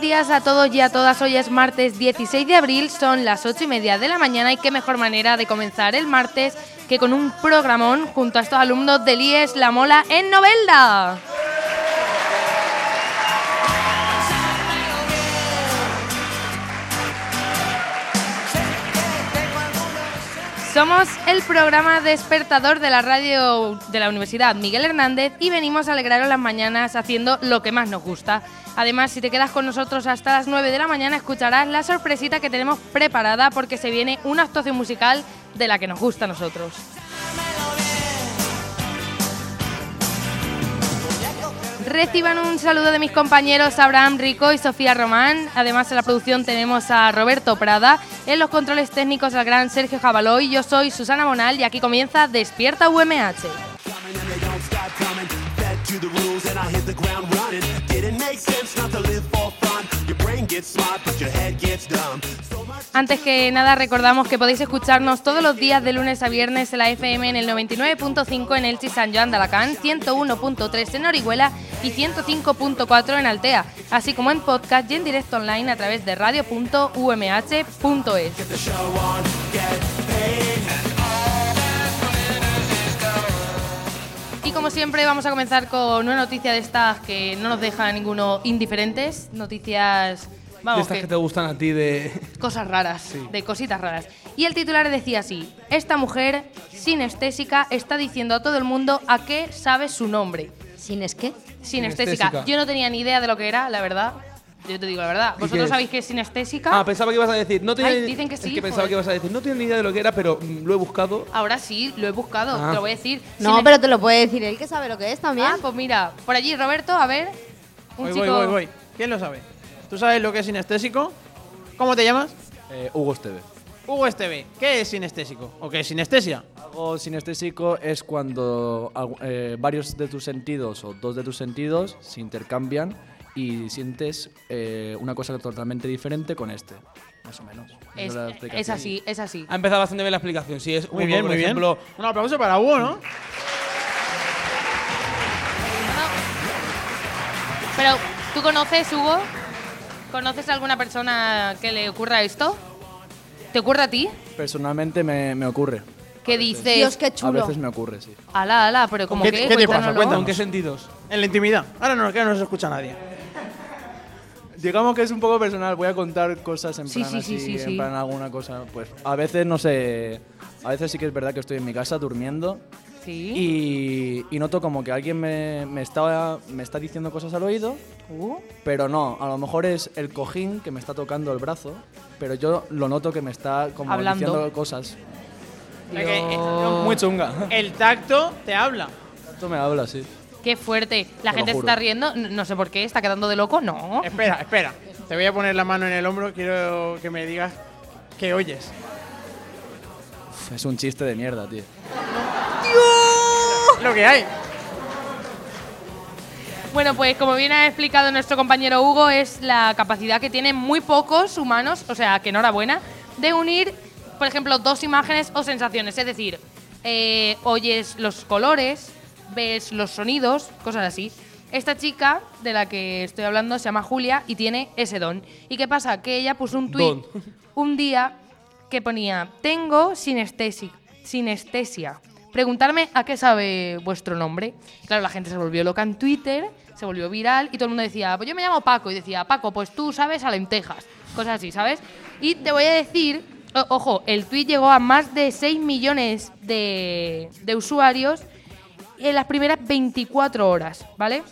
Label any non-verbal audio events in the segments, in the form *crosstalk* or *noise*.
buenos días a todos y a todas. Hoy es martes 16 de abril, son las 8 y media de la mañana y qué mejor manera de comenzar el martes que con un programón junto a estos alumnos del IES La Mola en Novelda. Somos el programa despertador de la radio de la Universidad Miguel Hernández y venimos a alegraros las mañanas haciendo lo que más nos gusta. Además, si te quedas con nosotros hasta las 9 de la mañana, escucharás la sorpresita que tenemos preparada porque se viene una actuación musical de la que nos gusta a nosotros. Reciban un saludo de mis compañeros Abraham Rico y Sofía Román. Además, en la producción tenemos a Roberto Prada. En los controles técnicos al gran Sergio Jabaloy. Yo soy Susana Monal y aquí comienza Despierta UMH. Antes que nada, recordamos que podéis escucharnos todos los días de lunes a viernes en la FM en el 99.5 en Elche San Joan de Alacant, 101.3 en Orihuela y 105.4 en Altea, así como en podcast y en directo online a través de radio.umh.es. Y como siempre vamos a comenzar con una noticia de estas que no nos deja a ninguno indiferentes, noticias... de Vamos, estas que- que te gustan a ti de... cosas raras, de cositas raras. Y el titular decía así, esta mujer sinestésica está diciendo a todo el mundo a qué sabe su nombre. ¿Sin es qué? Sinestésica. Sinestésica. Yo no tenía ni idea de lo que era, la verdad. Yo te digo la verdad. ¿Vosotros es? sabéis qué es sinestésica? Ah, pensaba que ibas a decir... No tenía Ay, dicen que es sí, que pensaba que ibas a decir... No tengo ni idea de lo que era, pero mm, lo he buscado. Ahora sí, lo he buscado, Ah. te lo voy a decir. No, Sines- pero te lo puede decir él que sabe lo que es también. Ah, pues mira, por allí Roberto, a ver. Un Voy, chico... voy, voy, voy. ¿Quién lo sabe? ¿Tú sabes lo que es sinestésico? ¿Cómo te llamas? Eh, Hugo Esteve. Hugo Esteve. ¿Qué es sinestésico? ¿O qué es sinestesia? Algo sinestésico es cuando eh, varios de tus sentidos o dos de tus sentidos se intercambian y sientes eh, una cosa totalmente diferente con este, más o menos. Es, así, es así. Ha empezado bastante bien la explicación. Sí, es Muy Hugo, bien, por muy bien. ejemplo, Un aplauso para Hugo, ¿no? Pero, ¿tú conoces, Hugo? ¿Conoces a alguna persona que le ocurra esto? ¿Te ocurre a ti? Personalmente me, me ocurre. ¿Qué dices? Dios, qué A chulo. veces me ocurre, sí. Ala, ala, pero como ¿Qué- que... qué te pasa? Cuéntanos. ¿con qué sentidos? En la intimidad. Ahora no, que no nos escucha nadie. Digamos que es un poco personal, voy a contar cosas en Sí, plan sí, sí, así, sí, en sí. plan alguna cosa, pues a veces no sé, a veces sí que es verdad que estoy en mi casa durmiendo Sí. y, y noto como que alguien me, me está, me está diciendo cosas al oído, Uh, pero no, a lo mejor es el cojín que me está tocando el brazo, pero yo lo noto que me está como Hablando. diciendo cosas. Eh, Dios. Muy chunga. El tacto te habla. Esto me habla, sí. Qué fuerte. La Te gente se está riendo. No sé por qué, está quedando de loco. No. Espera, espera. Te voy a poner la mano en el hombro. Quiero que me digas qué oyes. Es un chiste de mierda, tío. Lo que hay. Bueno, pues como bien ha explicado nuestro compañero Hugo, es la capacidad que tienen muy pocos humanos, o sea, que enhorabuena, de unir, por ejemplo, dos imágenes o sensaciones. Es decir, eh, oyes los colores, ves los sonidos, cosas así. Esta chica de la que estoy hablando se llama Julia y tiene ese don. ¿Y qué pasa? Que ella puso un Don. un día que ponía, tengo sinestesi- sinestesia. Preguntarme a qué sabe vuestro nombre. Claro, la gente se volvió loca en Twitter, se volvió viral y todo el mundo decía, pues yo me llamo Paco. Y decía, Paco, pues tú sabes a lentejas. Cosas así, ¿sabes? Y te voy a decir, ojo, el tweet llegó a más de 6 millones de, de usuarios en las primeras 24 horas, ¿vale?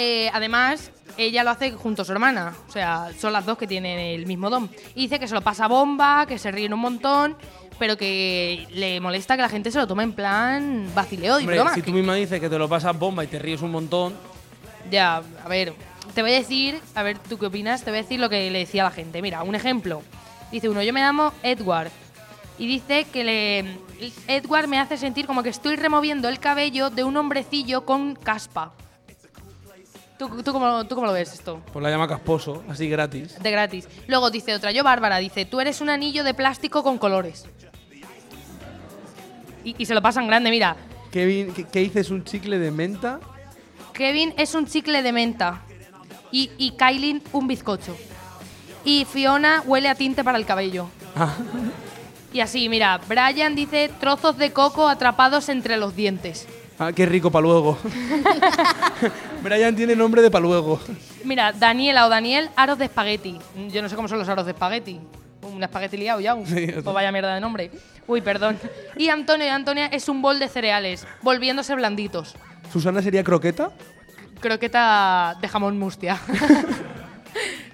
Eh, además, ella lo hace junto a su hermana. O sea, son las dos que tienen el mismo don. Y dice que se lo pasa bomba, que se ríen un montón, pero que le molesta que la gente se lo tome en plan vacileo y Hombre, broma. si tú misma dices que te lo pasas bomba y te ríes un montón, Ya, a ver, te voy a decir, a ver tú qué opinas, te voy a decir lo que le decía a la gente. Mira, un ejemplo. Dice uno, yo me llamo Edward. Y dice que le, Edward me hace sentir como que estoy removiendo el cabello de un hombrecillo con caspa. ¿Tú, tú, cómo, tú cómo lo ves esto? pues la llama casposo, así gratis. De gratis. Luego dice otra, yo Bárbara, dice, tú eres un anillo de plástico con colores. Y, y se lo pasan grande, mira. Kevin, ¿qué, dices? ¿Un chicle de menta? Kevin es un chicle de menta. Y, y Kylie un bizcocho. Y Fiona huele a tinte para el cabello. Ah. Y así, mira, Brian dice trozos de coco atrapados entre los dientes. Ah, qué rico pa' luego. *laughs* Brian tiene nombre de pa' luego. Mira, Daniela o Daniel, aros de espagueti. Yo no sé cómo son los aros de espagueti. Un espagueti liado ya. Sí, pues vaya mierda de nombre. Uy, perdón. Y Antonio y Antonia es un bol de cereales, volviéndose blanditos. ¿Susana sería croqueta? croqueta de jamón mustia. *laughs*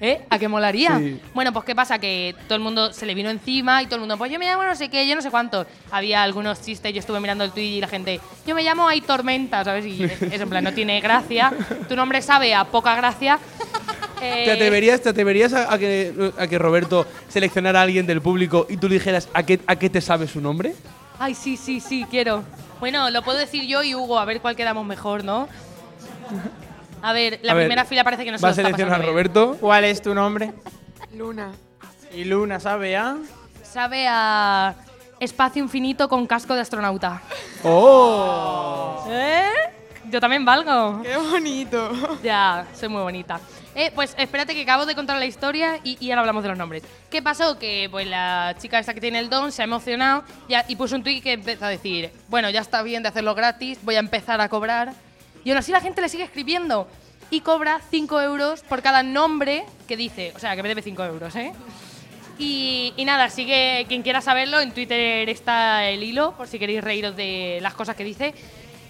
¿Eh? ¿A qué molaría? Sí. Bueno, pues ¿qué pasa? Que todo el mundo se le vino encima y todo el mundo, pues yo me llamo no sé qué, yo no sé cuánto. Había algunos chistes, yo estuve mirando el tweet y la gente, yo me llamo Hay Tormenta, ¿sabes? Y eso en plan, no tiene gracia. Tu nombre sabe a poca gracia. Eh, ¿Te atreverías, te atreverías a, a que, a que Roberto seleccionara a alguien del público y tú le dijeras a qué, a qué te sabe su nombre? Ay, sí, sí, sí, quiero. Bueno, lo puedo decir yo y Hugo, a ver cuál quedamos mejor, ¿no? A ver, la A ver, primera fila parece que no se Va lo a está seleccionar pasando bien. Roberto. ¿Cuál es tu nombre? Luna. Y Luna sabe a. Sabe a espacio infinito con casco de astronauta. ¡Oh! ¿Eh? Yo también valgo. ¡Qué bonito! Ya, soy muy bonita. Eh, pues espérate que acabo de contar la historia y, y ahora hablamos de los nombres. ¿Qué pasó? Que pues la chica esta que tiene el don se ha emocionado ya- y puso un tweet que empezó a decir, bueno, ya está bien de hacerlo gratis, voy a empezar a cobrar. Y aún así la gente le sigue escribiendo y cobra 5 euros por cada nombre que dice. O sea, que me debe 5 euros, ¿eh? Y, y nada, sigue quien quiera saberlo, en Twitter está el hilo, por si queréis reíros de las cosas que dice.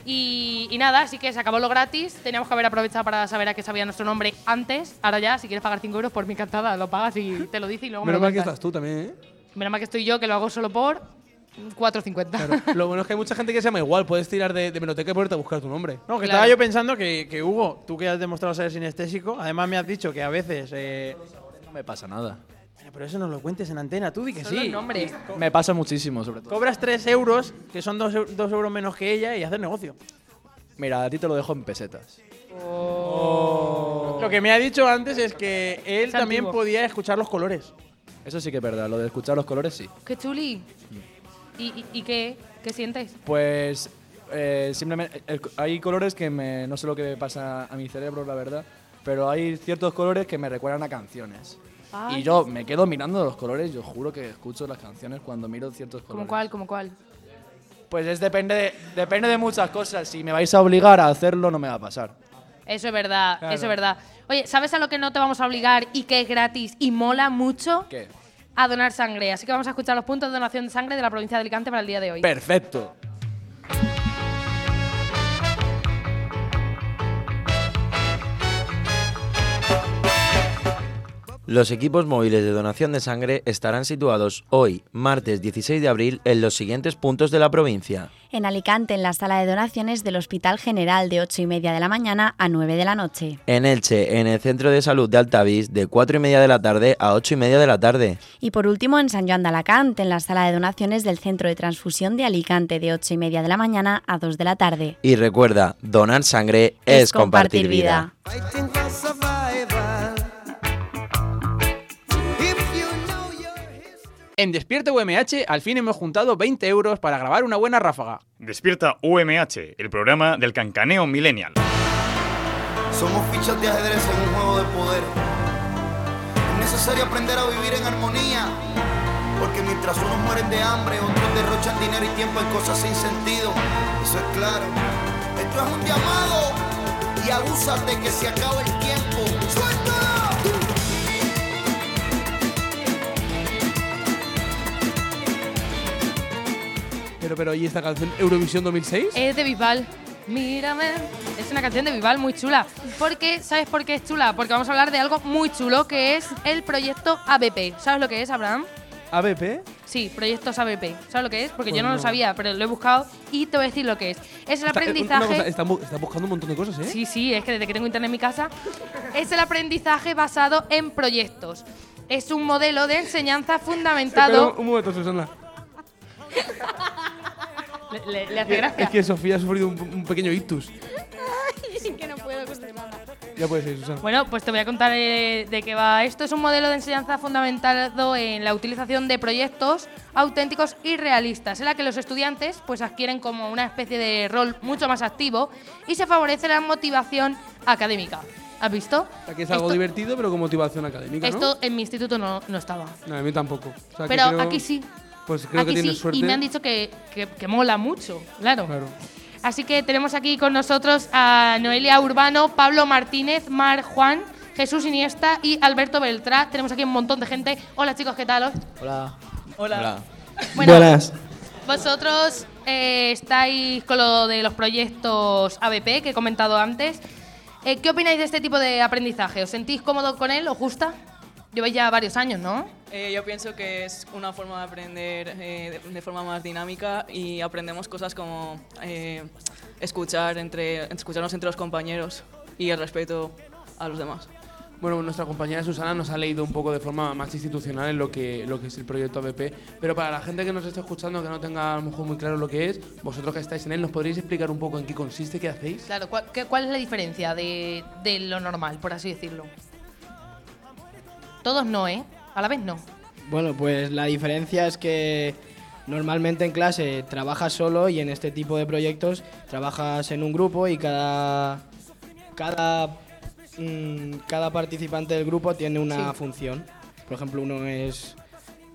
Y, y nada, así que se acabó lo gratis. Teníamos que haber aprovechado para saber a qué sabía nuestro nombre antes. Ahora ya, si quieres pagar 5 euros por mi encantada, lo pagas y te lo dice y luego me Menos lo mal que estás tú también, ¿eh? Menos mal que estoy yo, que lo hago solo por 4.50. Claro. *laughs* Lo bueno es que hay mucha gente que se llama igual. Puedes tirar de, de meroteca y ponerte a buscar tu nombre. No, que Claro. estaba yo pensando que, que Hugo, tú que has demostrado ser sinestésico, además me has dicho que a veces. eh, No me pasa nada. Bueno, pero eso no lo cuentes en antena, tú di que Son sí. nombres. Me pasa muchísimo, sobre todo. Cobras 3 euros, que son 2 euros menos que ella, y haces negocio. Mira, a ti te lo dejo en pesetas. Lo que me ha dicho antes es que él Es también antiguo. podía escuchar los colores. Eso sí que es verdad, lo de escuchar los colores sí. ¡Qué chuli! ¿Y, y, y qué? ¿Qué sientes? Pues eh, simplemente el- hay colores que me, no sé lo que me pasa a mi cerebro, la verdad, pero hay ciertos colores que me recuerdan a canciones. Ay. Y yo me quedo mirando los colores, yo juro que escucho las canciones cuando miro ciertos colores. ¿Cómo cuál? ¿Cómo cuál? Pues es depende de, depende de muchas cosas. Si me vais a obligar a hacerlo, no me va a pasar. Eso es verdad, Claro. eso es verdad. Oye, ¿sabes a lo que no te vamos a obligar y que es gratis y mola mucho? ¿Qué? A donar sangre. Así que vamos a escuchar los puntos de donación de sangre de la provincia de Alicante para el día de hoy. Perfecto. Los equipos móviles de donación de sangre estarán situados hoy, martes 16 de abril, en los siguientes puntos de la provincia. En Alicante, en la sala de donaciones del Hospital General de 8 y media de la mañana a 9 de la noche. En Elche, en el Centro de Salud de Altavís, de 4 y media de la tarde a 8 y media de la tarde. Y por último, en San Joan de Alacant, en la sala de donaciones del Centro de Transfusión de Alicante de 8 y media de la mañana a 2 de la tarde. Y recuerda, donar sangre es, compartir vida. En Despierta UMH, al fin hemos juntado 20 euros para grabar una buena ráfaga. Despierta UMH, el programa del cancaneo millennial. Somos fichas de ajedrez en un juego de poder. Es necesario aprender a vivir en armonía. Porque mientras unos mueren de hambre, otros derrochan dinero y tiempo en cosas sin sentido. Eso es claro. Esto es un llamado. Y abúsate que se acaba el tiempo. ¡Suéltalo! Pero, pero, ¿y esta canción Eurovisión 2006? Es de Bisbal. Mírame. Es una canción de Vival muy chula. Porque, ¿sabes por qué es chula? Porque vamos a hablar de algo muy chulo que es el proyecto ABP. ¿Sabes lo que es, Abraham? ABP. Sí, proyectos ABP. ¿Sabes lo que es? Porque Pues yo no, lo sabía, pero lo he buscado y te voy a decir lo que es. Es el Está- eh, aprendizaje. cosa, está, bu- está buscando un montón de cosas, ¿eh? Sí, sí, es que desde que tengo internet en mi casa. Es el aprendizaje basado en proyectos. Es un modelo de enseñanza fundamentado. un, un momento, Susana. Le, le- le hace gracia. Es que Sofía ha sufrido un, un pequeño ictus. que no puedo controlarla. Ya puedes ir, Susana. Bueno, pues te voy a contar eh, de qué va esto. Es un modelo de enseñanza fundamentado en la utilización de proyectos auténticos y realistas, en la que los estudiantes pues adquieren como una especie de rol mucho más activo y se favorece la motivación académica. ¿Has visto? O sea, que es algo esto, divertido, pero con motivación académica, ¿no? esto en mi instituto no, no estaba. No, a mí tampoco. O sea, que Pero creo- aquí sí. Pues creo aquí que tienes sí, suerte. y me han dicho que, que- que mola mucho, claro. Claro. Así que tenemos aquí con nosotros a Noelia Urbano, Pablo Martínez, Mar Juan, Jesús Iniesta y Alberto Beltrá. Tenemos aquí un montón de gente. Hola chicos, ¿qué tal? Hola. Hola. Bueno, Buenas. Vosotros eh, estáis con lo de los proyectos ABP que he comentado antes. Eh, ¿Qué opináis de este tipo de aprendizaje? ¿Os sentís cómodos con él o justa? Lleváis ya varios años, ¿no? Eh, yo pienso que es una forma de aprender eh, de, de forma más dinámica y aprendemos cosas como eh, escuchar entre, escucharnos entre los compañeros y el respeto a los demás. Bueno, nuestra compañera Susana nos ha leído un poco de forma más institucional en lo que, lo que es el proyecto ABP, pero para la gente que nos está escuchando, que no tenga a lo mejor muy claro lo que es, vosotros que estáis en él, ¿nos podríais explicar un poco en qué consiste, qué hacéis? Claro, ¿cuál, qué- cuál es la diferencia de, de lo normal, por así decirlo? Todos no, ¿eh? A la vez no. Bueno, pues la diferencia es que normalmente en clase trabajas solo y en este tipo de proyectos trabajas en un grupo y cada cada mm, cada participante del grupo tiene una Sí. función. Por ejemplo, uno es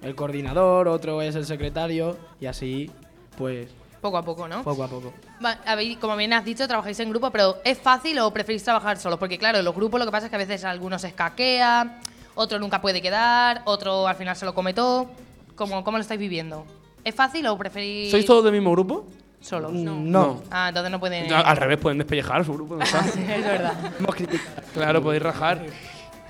el coordinador, otro es el secretario y así pues Poco a poco, ¿no? poco a poco. Como bien has dicho, trabajáis en grupo, pero ¿es fácil o preferís trabajar solos? Porque claro, en los grupos lo que pasa es que a veces algunos se escaquea, otro nunca puede quedar, otro al final se lo come todo. ¿Cómo, cómo lo estáis viviendo? ¿Es fácil o preferís ¿Sois todos del mismo grupo? solos? No. Ah, entonces no pueden... Al revés, pueden despellejar su grupo. ¿no *laughs* está? es verdad. claro, podéis rajar.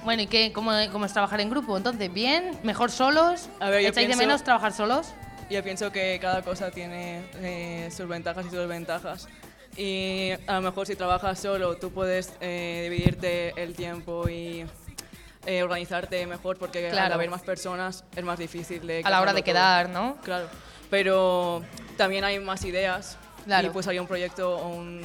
Bueno, ¿y qué, cómo, cómo es trabajar en grupo? Entonces, ¿bien? ¿Mejor solos? A ver, yo ¿Echáis de pienso- menos trabajar solos? Yo pienso que cada cosa tiene eh, sus ventajas y sus desventajas. Y a lo mejor si trabajas solo, tú puedes eh, dividirte el tiempo y eh, organizarte mejor porque al Claro. haber más personas es más difícil de... A la hora de todo. quedar, ¿no? Claro. Pero también hay más ideas Claro. y pues hay un proyecto o un,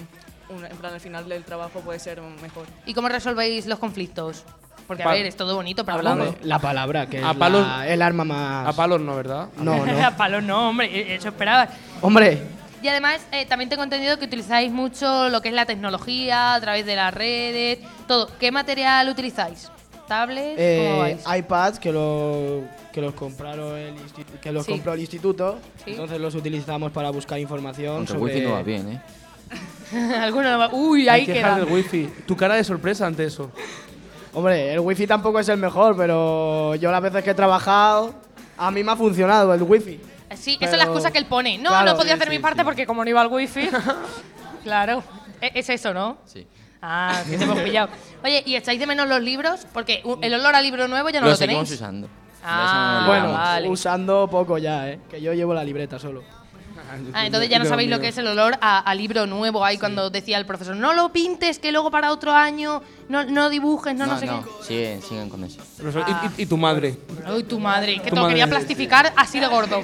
un- en plan al final del trabajo puede ser mejor. ¿Y cómo resolvéis los conflictos? Porque, a Pa- ver, es todo bonito, pero Hablando. La palabra que es A palos- la- el arma más A palos no, ¿verdad? No, *laughs* no. A palos no, hombre, e- eso esperaba. Hombre, Y además, eh, también tengo entendido que utilizáis mucho lo que es la tecnología a través de las redes, todo. ¿Qué material utilizáis? ¿Tablets? ¿Cómo Eh, iPads que, lo, que los compraron el que los Sí. compró el instituto, Sí. entonces los utilizamos para buscar información Aunque el sobre wifi no va bien, ¿eh? *laughs* Alguno va- Uy, Hay ahí que queda. dejar el wifi. Tu cara de sorpresa ante eso. Hombre, el wifi tampoco es el mejor, pero yo las veces que he trabajado a mí me ha funcionado el wifi. Sí, esa es la Pero- excusa que él pone. No, Claro, no podía sí, hacer mi parte sí. porque como no iba al wifi. *laughs* claro. E- Es eso, ¿no? Sí. Ah, que te hemos *laughs* pillado. Oye, ¿y echáis de menos los libros? Porque el olor a libro nuevo ya no lo, lo seguimos tenéis. usando. Ah, bueno, vale. usando poco ya, ¿eh? Que yo llevo la libreta solo. Ah, entonces ya no sabéis lo que es el olor a, a libro nuevo ahí cuando decía el profesor, no lo pintes, que luego para otro año no, no dibujes, no, no, sé siguen, siguen con eso. ¿y- ¿y, y tu madre? qué. Uy, tu madre, que Tu te lo quería plastificar así de gordo.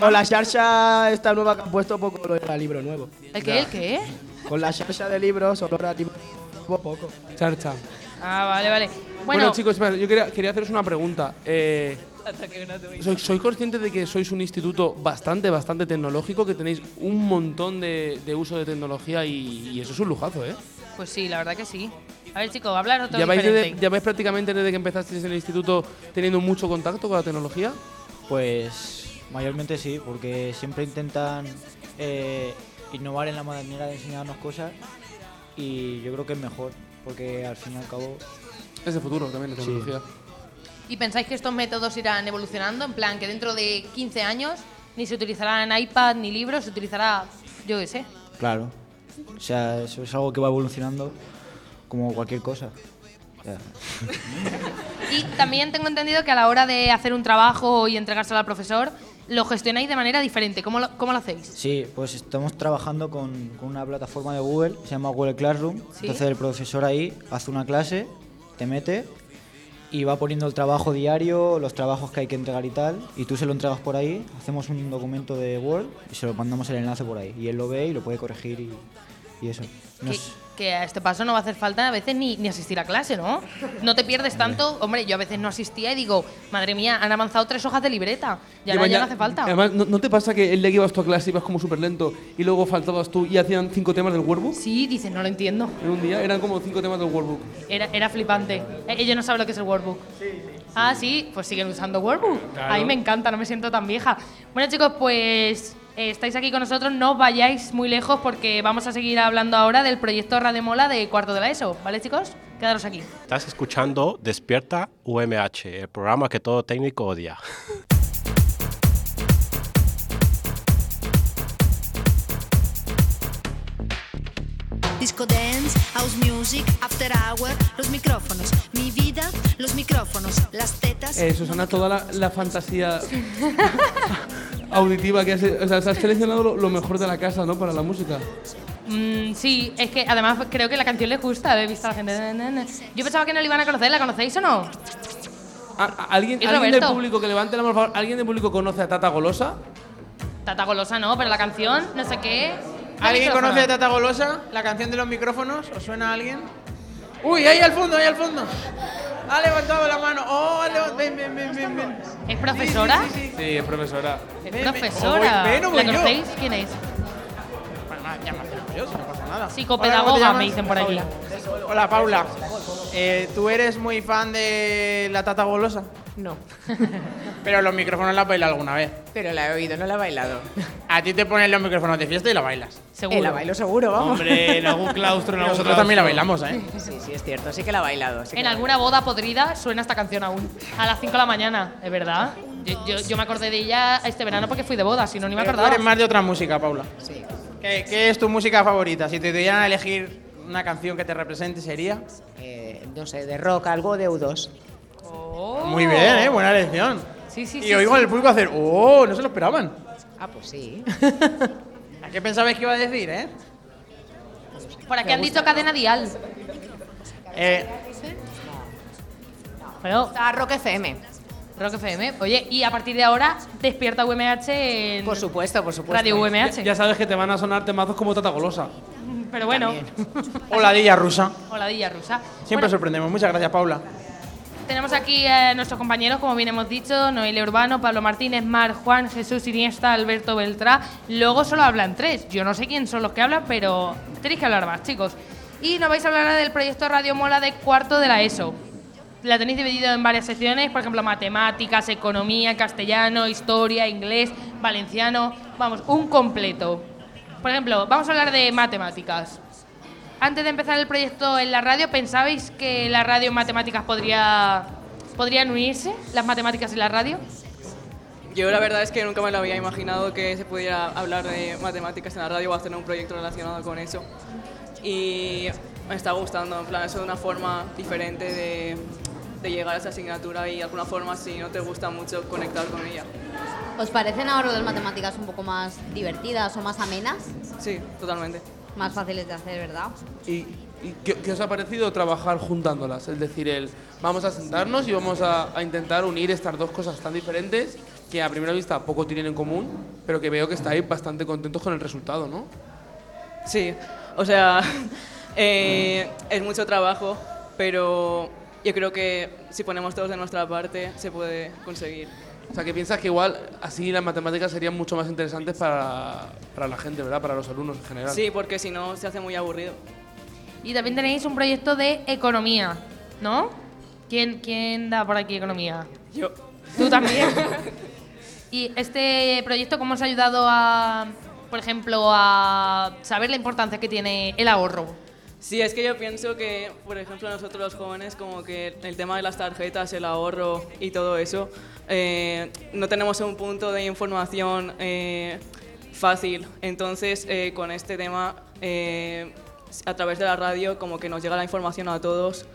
Con la charcha esta nueva que han puesto poco olor a libro nuevo. ¿El qué? ¿El qué? Con la charcha de libros, olor a poco. Charcha. Ah, vale, vale. Bueno, Bueno, chicos, espera, yo quería, quería haceros una pregunta. Eh. ¿soy, soy consciente de que sois un instituto bastante, bastante tecnológico, que tenéis un montón de, de uso de tecnología y, y eso es un lujazo, ¿eh? pues sí, la verdad que sí. A ver, chicos, hablar otro ¿Ya vais, diferente. desde- ¿Ya vais prácticamente desde que empezasteis en el instituto teniendo mucho contacto con la tecnología? Pues mayormente sí, porque siempre intentan eh, innovar en la manera de enseñarnos cosas y yo creo que es mejor, porque al fin y al cabo... Es de futuro también, la Sí. tecnología. ¿Y pensáis que estos métodos irán evolucionando? En plan, que dentro de 15 años ni se utilizarán iPad ni libros, se utilizará, yo qué sé. Claro. O sea, eso es algo que va evolucionando como cualquier cosa. *laughs* Y también tengo entendido que a la hora de hacer un trabajo y entregárselo al profesor, lo gestionáis de manera diferente. ¿Cómo lo, cómo lo hacéis? Sí, pues estamos trabajando con, con una plataforma de Google, se llama Google Classroom. Sí. Entonces el profesor ahí hace una clase, te mete y va poniendo el trabajo diario, los trabajos que hay que entregar y tal, y tú se lo entregas por ahí, hacemos un documento de Word y se lo mandamos el enlace por ahí. Y él lo ve y lo puede corregir y, y eso. No Que, a este paso no va a hacer falta a veces ni, ni asistir a clase, ¿no? No te pierdes tanto. Hombre, yo a veces no asistía y digo, madre mía, han avanzado tres hojas de libreta. Y ahora Llevan ya ya- no hace falta. Además, ¿no, no te pasa que el día que ibas tú a clase ibas como súper lento y luego faltabas tú y hacían cinco temas del workbook? Sí, dices, no lo entiendo. En un día eran como cinco temas del workbook. Era, era flipante. Eh, Ellos no saben lo que es el workbook. Ah, sí, pues siguen usando workbook. Claro. A mí me encanta, no me siento tan vieja. Bueno, chicos, pues eh, estáis aquí con nosotros, no os vayáis muy lejos porque vamos a seguir hablando ahora del proyecto Rademola de cuarto de la ESO. ¿Vale, chicos? Quedaros aquí. Estás escuchando Despierta UMH, el programa que todo técnico odia. Disco dance, house music, after hour, los micrófonos, mi vida, los micrófonos, las tetas. Eh, Susana, toda la, la fantasía *laughs* auditiva que has, o sea, has seleccionado lo, lo mejor de la casa, ¿no? Para la música. Mm, sí, es que además creo que la canción les gusta. He visto a la gente. Yo pensaba que no la iban a conocer. ¿La conocéis o no? ¿A- a- ¿Alguien, ¿Y ¿alguien del público que levante la mano, por favor? ¿Alguien del público conoce a Tata Golosa? Tata Golosa no, pero la canción, no sé qué. ¿Alguien Micrófono. conoce a Tata Golosa? ¿La canción de los micrófonos? ¿Os suena a alguien? Uy, ahí al fondo, ahí al fondo. Ha levantado la mano. Oh, ha levantado. Ven, ven, ven, ven, ven. ¿Es profesora? Sí, sí, sí, sí. Sí, es profesora. Es profesora. Oh, ven, no ¿La voy yo. conocéis? ¿Quién es? Bueno, ya me acerco yo, si no pasa nada. Psicopedagoga, me dicen por aquí. Paula. Hola, Paula. Eh, ¿Tú eres muy fan de la Tata Golosa? No. *laughs* Pero los micrófonos la has bailado alguna vez. Pero la he oído, no la he bailado. A ti te ponen los micrófonos de fiesta y la bailas. Eh, la bailo seguro, vamos. Hombre, en algún claustro, en algún Nosotros también la bailamos, ¿eh? Sí, sí, es cierto, sí que la he bailado. sí que En la he alguna boda podrida suena esta canción aún. A las 5 de la mañana, ¿es verdad? Yo, yo- yo me acordé de ella este verano porque fui de boda, si no, ni me Pero tú acordaba. eres más de otra música, Paula. Sí. ¿Qué, qué es tu música favorita? Si te dieran a elegir una canción que te represente, ¿sería? Eh, no sé, de rock, algo de U2. Muy bien, ¿eh? Buena elección. Sí, sí, y sí, oigo sí. al público hacer, ¡oh! No se lo esperaban. Ah, pues sí. ¿A qué pensabais que iba a decir, eh? Por aquí han dicho cadena dial. Eh, Bueno, Está Rock FM. Rock FM. Oye, y a partir de ahora, despierta UMH en Por supuesto, por supuesto. Radio UMH. Ya sabes que te van a sonar temazos como Tata Golosa. Pero bueno, *laughs* Holadilla rusa. holadilla rusa. Siempre Bueno, sorprendemos. Muchas gracias, Paula. Tenemos aquí a nuestros compañeros, como bien hemos dicho, Noelia Urbano, Pablo Martínez, Mar, Juan, Jesús Iniesta, Alberto Beltrá. Luego solo hablan tres. Yo no sé quién son los que hablan, pero tenéis que hablar más, chicos. Y nos vais a hablar del proyecto Radio Mola de cuarto de la ESO. La tenéis dividido en varias secciones, por ejemplo, matemáticas, economía, castellano, historia, inglés, valenciano. Vamos, un completo. Por ejemplo, vamos a hablar de matemáticas. Antes de empezar el proyecto en la radio, ¿pensabais que la radio y matemáticas podría, podrían unirse, las matemáticas y la radio? Yo la verdad es que nunca me lo había imaginado que se pudiera hablar de matemáticas en la radio o hacer un proyecto relacionado con eso. Y me está gustando, en plan, eso de una forma diferente de, de llegar a esa asignatura y de alguna forma, si no te gusta mucho, conectar con ella. ¿Os parecen ahora las matemáticas un poco más divertidas o más amenas? Sí, totalmente. Más fáciles de hacer, ¿verdad? ¿Y, y qué, qué os ha parecido trabajar juntándolas? Es decir, el vamos a sentarnos y vamos a, a intentar unir estas dos cosas tan diferentes que a primera vista poco tienen en común, pero que veo que estáis bastante contentos con el resultado, ¿no? Sí, o sea, *laughs* eh, es mucho trabajo, pero yo creo que si ponemos todos de nuestra parte se puede conseguir. O sea, que piensas que igual así las matemáticas serían mucho más interesantes para, para la gente, ¿verdad? Para los alumnos en general. Sí, porque si no se hace muy aburrido. Y también tenéis un proyecto de economía, ¿no? ¿Quién, quién da por aquí economía? Yo. Tú también. *laughs* ¿Y este proyecto cómo os ha ayudado a, por ejemplo, a saber la importancia que tiene el ahorro? Sí, es que yo pienso que, por ejemplo, nosotros los jóvenes, como que el tema de las tarjetas, el ahorro y todo eso, eh, no tenemos un punto de información eh, fácil. Entonces, eh, con este tema eh, a través de la radio como que nos llega la información a todos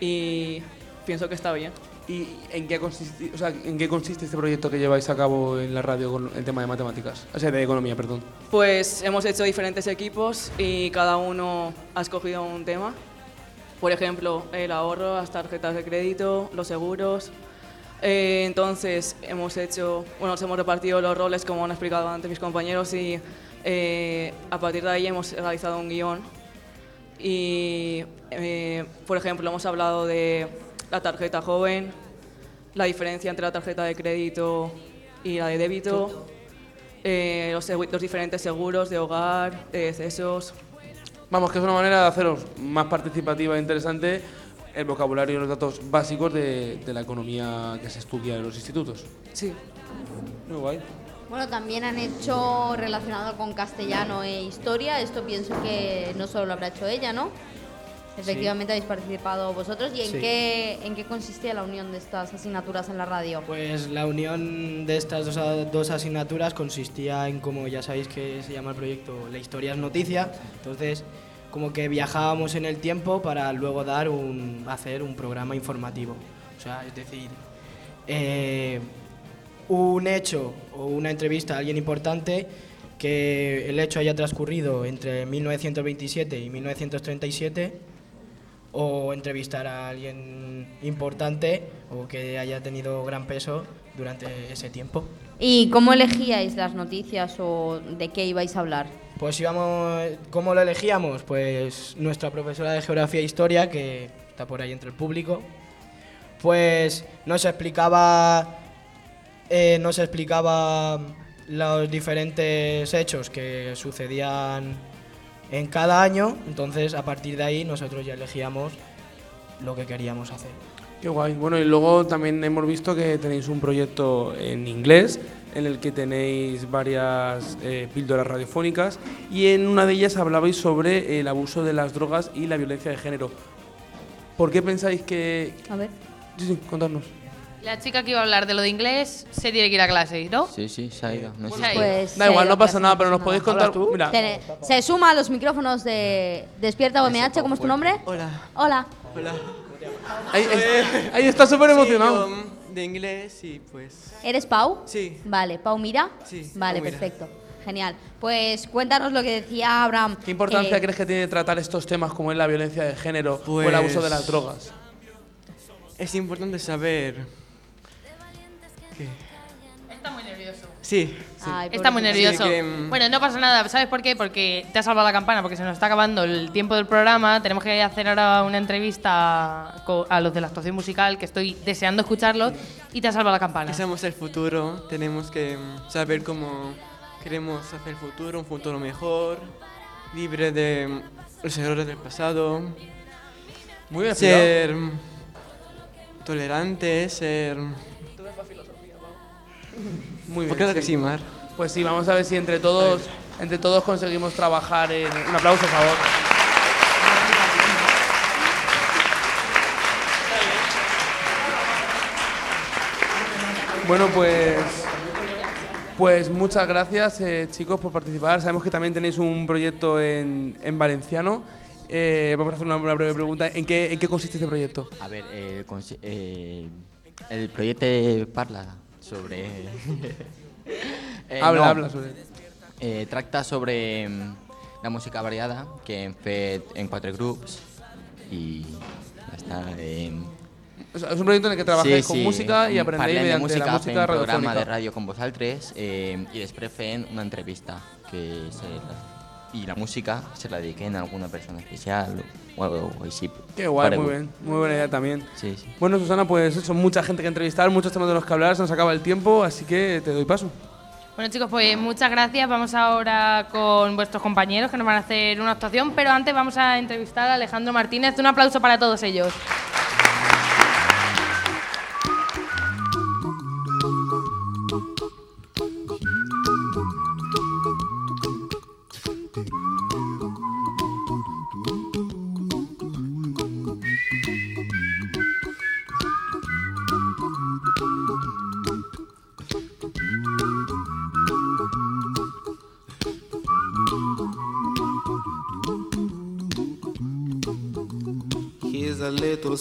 y pienso que está bien. ¿Y en qué, consiste, o sea, en qué consiste este proyecto que lleváis a cabo en la radio con el tema de matemáticas? O sea, de economía, perdón. Pues hemos hecho diferentes equipos y cada uno ha escogido un tema. Por ejemplo, el ahorro, las tarjetas de crédito, los seguros. Eh, entonces hemos hecho, bueno, nos hemos repartido los roles como han explicado antes mis compañeros y eh, a partir de ahí hemos realizado un guion. Y, eh, por ejemplo, hemos hablado de la tarjeta joven, la diferencia entre la tarjeta de crédito y la de débito, eh, los, los diferentes seguros de hogar, de excesos. Vamos, que es una manera de haceros más participativa e interesante el vocabulario y los datos básicos de, de la economía que se estudia en los institutos. Sí. Muy guay. Bueno, también han hecho relacionado con castellano e historia. Esto pienso que no solo lo habrá hecho ella, ¿no? Efectivamente habéis participado vosotros. ¿Y en, Sí. qué, en qué consistía la unión de estas asignaturas en la radio? Pues la unión de estas dos, dos asignaturas consistía en, como ya sabéis que se llama el proyecto, La historia es noticia. Entonces, como que viajábamos en el tiempo para luego dar un, hacer un programa informativo. O sea, es decir, eh, un hecho o una entrevista a alguien importante que el hecho haya transcurrido entre 1927 y 1937 o entrevistar a alguien importante o que haya tenido gran peso durante ese tiempo. ¿Y cómo elegíais las noticias o de qué ibais a hablar? Pues íbamos, ¿cómo lo elegíamos? Pues nuestra profesora de Geografía e Historia, que está por ahí entre el público, pues nos explicaba, eh, nos explicaba los diferentes hechos que sucedían en cada año, entonces a partir de ahí nosotros ya elegíamos lo que queríamos hacer. Qué guay. Bueno, y luego también hemos visto que tenéis un proyecto en inglés en el que tenéis varias eh, píldoras radiofónicas y en una de ellas hablabais sobre el abuso de las drogas y la violencia de género. ¿Por qué pensáis que...? A ver. Sí, sí, contadnos. La chica que iba a hablar de lo de inglés se tiene que ir a clase, ¿no? Sí, sí, se ha ido. No Se. Pues Da igual, no pasa nada, pero nos podéis contar... Mira, Te- Se suma a los micrófonos de Despierta OMH, ¿cómo es tu nombre? Hola. Hola. Hola. ahí, ahí está súper emocionado. Sí, yo, de inglés y pues... ¿Eres Pau? Sí. Vale, Pau Mira. Sí, Vale, Pau Mira. perfecto. Genial. Pues cuéntanos lo que decía Abraham. ¿Qué importancia eh, crees que tiene tratar estos temas como es la violencia de género o el Pues- abuso de las drogas? Es importante saber Está muy nervioso. Sí. sí. Ay, Está muy nervioso. Sí, que, mm, Bueno, no pasa nada. ¿Sabes por qué? Porque te ha salvado la campana, porque se nos está acabando el tiempo del programa. Tenemos que hacer ahora una entrevista a los de la actuación musical, que estoy deseando escucharlos, y te ha salvado la campana. que somos el futuro, tenemos que mm, saber cómo queremos hacer el futuro, un futuro mejor, libre de mm, los errores del pasado. Muy bien Ser tolerante, ser... Muy ¿Por bien, qué no que sí, Mar? Pues sí, vamos a ver si entre todos, entre todos conseguimos trabajar en... Un aplauso, por favor. Bueno, pues... Pues muchas gracias, eh, chicos, por participar. Sabemos que también tenéis un proyecto en, en valenciano. Eh, vamos a hacer una, una breve pregunta. ¿En qué, ¿En qué consiste este proyecto? A ver, eh, eh, el proyecto parla sobre... *laughs* Eh, Habla, habla sobre- Eh, tracta sobre mm, la música variada que hem fet en quatre grups i ja està. Eh, O sea, es un proyecto en el que trabajáis con música y aprendéis parlem de mediante la música un programa de ràdio com vosaltres eh, i després fent una entrevista que se i la música se la dediquen a alguna persona especial o algo així. Qué guay, muy bien. Muy buena idea también. Sí, sí. Bueno, Susana, pues eso, mucha gente que entrevistar, muchos temas de los que hablar, se nos acaba el tiempo, así que te doy paso. Bueno chicos, pues muchas gracias. Vamos ahora con vuestros compañeros que nos van a hacer una actuación, pero antes vamos a entrevistar a Alejandro Martínez. Un aplauso para todos ellos.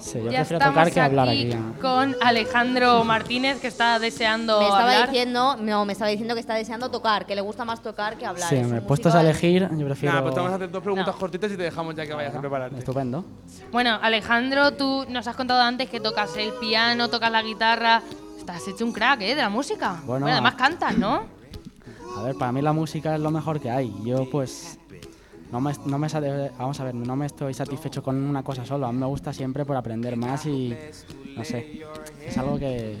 Sí, yo Ya prefiero tocar estamos que hablar aquí aquí. con Alejandro Martínez, que está deseando Me estaba hablar. diciendo, no, me estaba diciendo que está deseando tocar, que le gusta más tocar que hablar. Sí, Es me músico puestos a elegir, yo prefiero. Nada, pues te vamos a hacer dos preguntas cortitas y te dejamos ya que vayas a prepararte. Estupendo. Bueno, Alejandro, tú nos has contado antes que tocas el piano, tocas la guitarra. Estás hecho un crack, ¿eh? De la música. Bueno. además cantas, ¿no? A ver, para mí la música es lo mejor que hay. Yo, pues. No me, no me vamos a ver, no me estoy satisfecho con una cosa solo. A mí me gusta siempre por aprender más y. No sé. Es algo que,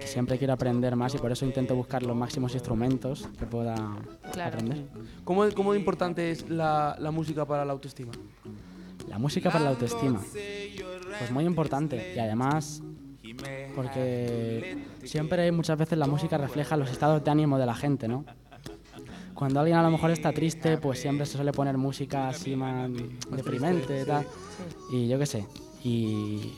que siempre quiero aprender más y por eso intento buscar los máximos instrumentos que pueda Claro. aprender. ¿Cómo, ¿Cómo de importante es la, la música para la autoestima? La música para la autoestima. Pues muy importante. Y además, porque siempre, muchas veces, la música refleja los estados de ánimo de la gente, ¿no? Cuando alguien a lo mejor está triste, pues siempre se suele poner música así más deprimente y tal. Y yo qué sé. Y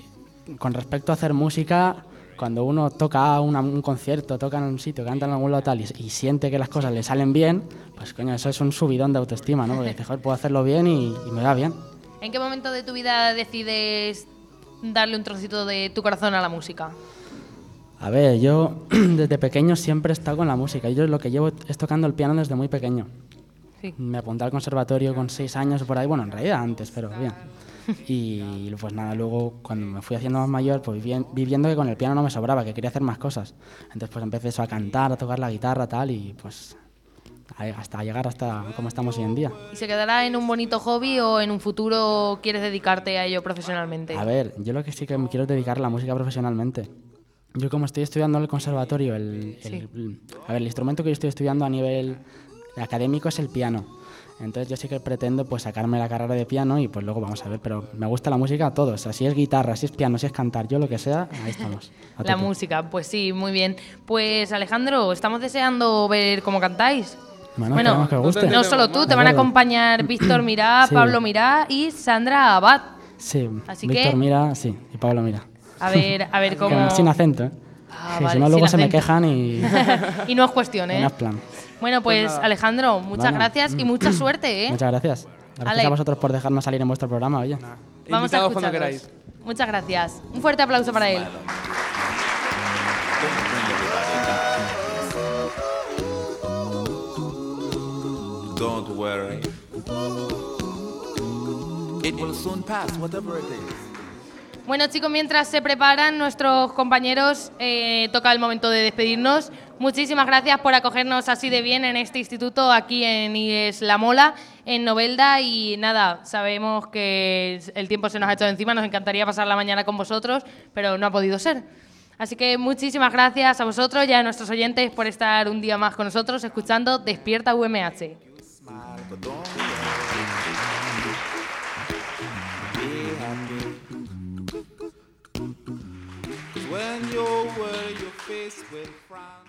con respecto a hacer música, cuando uno toca una- un concierto, toca en un sitio, canta en algún lado tal y, y siente que las cosas le salen bien, pues coño, eso es un subidón de autoestima, ¿no? Porque dices, joder, puedo hacerlo bien y, y me va bien. ¿En qué momento de tu vida decides darle un trocito de tu corazón a la música? A ver, yo *clears throat* desde pequeño siempre he estado con la música. Yo lo que llevo es tocando el piano desde muy pequeño. Sí. Me apunté al conservatorio con seis años por ahí, bueno, en realidad antes, pero bien. Y pues nada, luego cuando me fui haciendo más mayor, pues vi, vi viendo que con el piano no me sobraba, que quería hacer más cosas. Entonces pues empecé eso a cantar, a tocar la guitarra, tal, y pues hasta llegar hasta como estamos hoy en día. ¿Y se quedará en un bonito hobby o en un futuro quieres dedicarte a ello profesionalmente? A ver, yo lo que sí que me quiero es dedicar a la música profesionalmente. Yo como estoy estudiando en el conservatorio, el, el- a ver, el instrumento que yo estoy estudiando a nivel académico es el piano. Entonces yo sí que pretendo pues sacarme la carrera de piano y pues luego vamos a ver, pero me gusta la música a todos, si es guitarra, si es piano, si es cantar, yo lo que sea, ahí estamos. La música, pues sí, muy bien. Pues Alejandro, estamos deseando ver cómo cantáis. Bueno, esperemos que guste. no solo tú, te van a acompañar *clears throat* Víctor Mirá, Sí. Pablo Mirá y Sandra Abad. Sí, Así Víctor que- mira, sí, y Pablo mira. A ver, a ver *laughs* cómo. Sin acento, ¿eh? Ah, Sí, vale, si no luego se me quejan y... *laughs* y no es cuestión, ¿eh? no es plan. Bueno, pues Alejandro, muchas Bueno, gracias y mm. mucha *clears throat* suerte, ¿eh? Muchas gracias. Gracias Ale. a vosotros por dejarnos salir en vuestro programa, oye. Vamos a cuando queráis. Muchas gracias. Un fuerte aplauso para él. Don't worry. It will soon pass, whatever it is. Bueno, chicos, mientras se preparan nuestros compañeros, eh, toca el momento de despedirnos. Muchísimas gracias por acogernos así de bien en este instituto, aquí en IES La Mola, en Novelda. Y nada, sabemos que el tiempo se nos ha echado encima, nos encantaría pasar la mañana con vosotros, pero no ha podido ser. Así que muchísimas gracias a vosotros y a nuestros oyentes por estar un día más con nosotros escuchando Despierta UMH. 'Cause when you worry, your face will frown.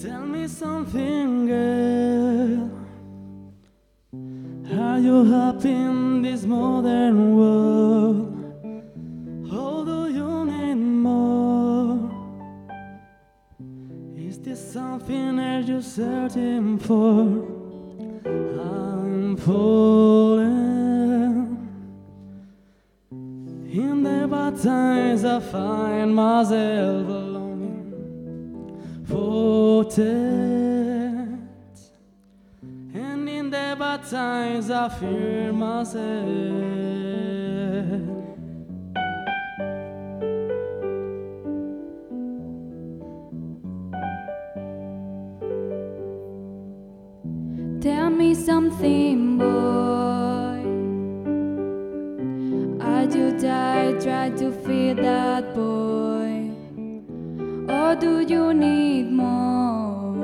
Tell me something, girl. Are you happy in this modern world? Something that you're searching for? I'm falling. In the bad times, I find myself longing for touch. And in the bad times, I fear myself. Something, boy. Are you die try to feed that boy? Or do you need more?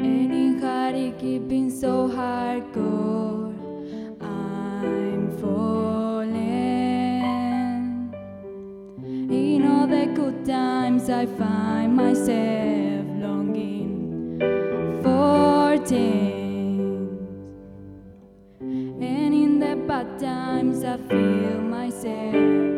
Any hearty keeping so hardcore. I'm falling. In all the good times, I find myself And in the bad times, I feel myself.